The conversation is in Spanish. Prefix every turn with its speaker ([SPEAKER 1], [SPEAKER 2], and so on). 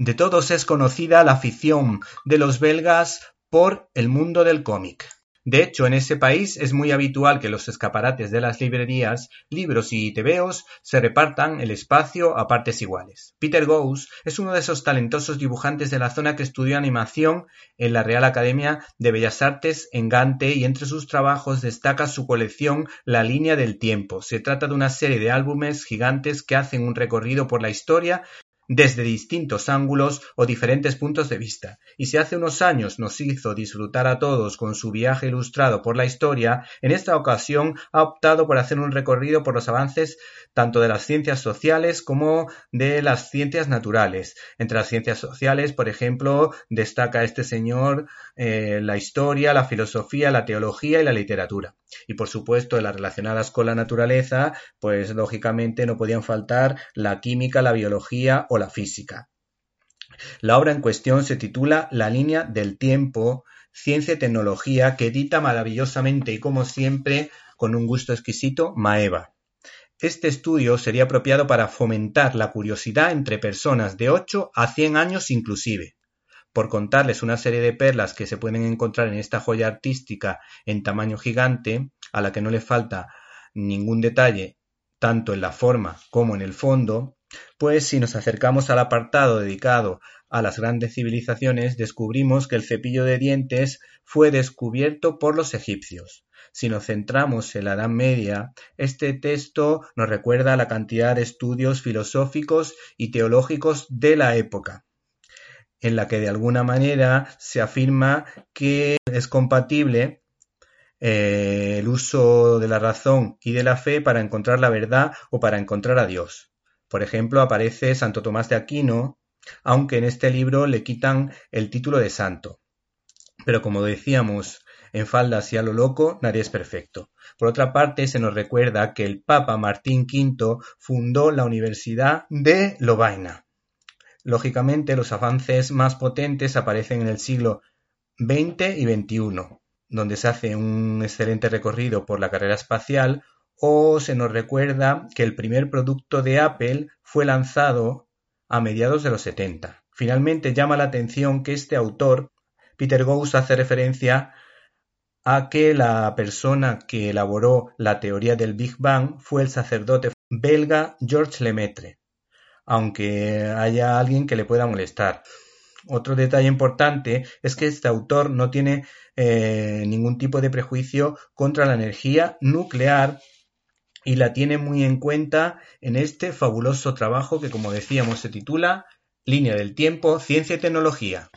[SPEAKER 1] De todos es conocida la afición de los belgas por el mundo del cómic. De hecho, en ese país es muy habitual que los escaparates de las librerías, libros y tebeos se repartan el espacio a partes iguales. Peter Gous es uno de esos talentosos dibujantes de la zona que estudió animación en la Real Academia de Bellas Artes en Gante y entre sus trabajos destaca su colección La línea del tiempo. Se trata de una serie de álbumes gigantes que hacen un recorrido por la historia desde distintos ángulos o diferentes puntos de vista, y si hace unos años nos hizo disfrutar a todos con su viaje ilustrado por la historia, en esta ocasión ha optado por hacer un recorrido por los avances tanto de las ciencias sociales como de las ciencias naturales. Entre las ciencias sociales, por ejemplo, destaca este señor eh, la historia, la filosofía, la teología y la literatura. Y por supuesto, las relacionadas con la naturaleza, pues lógicamente no podían faltar la química, la biología o la física. La obra en cuestión se titula La línea del tiempo, ciencia y tecnología, que edita maravillosamente y como siempre, con un gusto exquisito, Maeva. Este estudio sería apropiado para fomentar la curiosidad entre personas de 8 a 100 años inclusive. Por contarles una serie de perlas que se pueden encontrar en esta joya artística en tamaño gigante, a la que no le falta ningún detalle, tanto en la forma como en el fondo, pues si nos acercamos al apartado dedicado a las grandes civilizaciones, descubrimos que el cepillo de dientes fue descubierto por los egipcios. Si nos centramos en la Edad Media, este texto nos recuerda la cantidad de estudios filosóficos y teológicos de la época, en la que de alguna manera se afirma que es compatible eh, el uso de la razón y de la fe para encontrar la verdad o para encontrar a Dios. Por ejemplo, aparece Santo Tomás de Aquino, aunque en este libro le quitan el título de santo. Pero como decíamos, en faldas y a lo loco nadie es perfecto. Por otra parte, se nos recuerda que el Papa Martín V fundó la Universidad de Lovaina. Lógicamente, los avances más potentes aparecen en el siglo XX y XXI, donde se hace un excelente recorrido por la carrera espacial o se nos recuerda que el primer producto de Apple fue lanzado a mediados de los 70. Finalmente llama la atención que este autor, Peter Gauss, hace referencia a que la persona que elaboró la teoría del Big Bang fue el sacerdote belga Georges Lemaitre, aunque haya alguien que le pueda molestar. Otro detalle importante es que este autor no tiene eh, ningún tipo de prejuicio contra la energía nuclear y la tiene muy en cuenta en este fabuloso trabajo que, como decíamos, se titula Línea del Tiempo, Ciencia y Tecnología.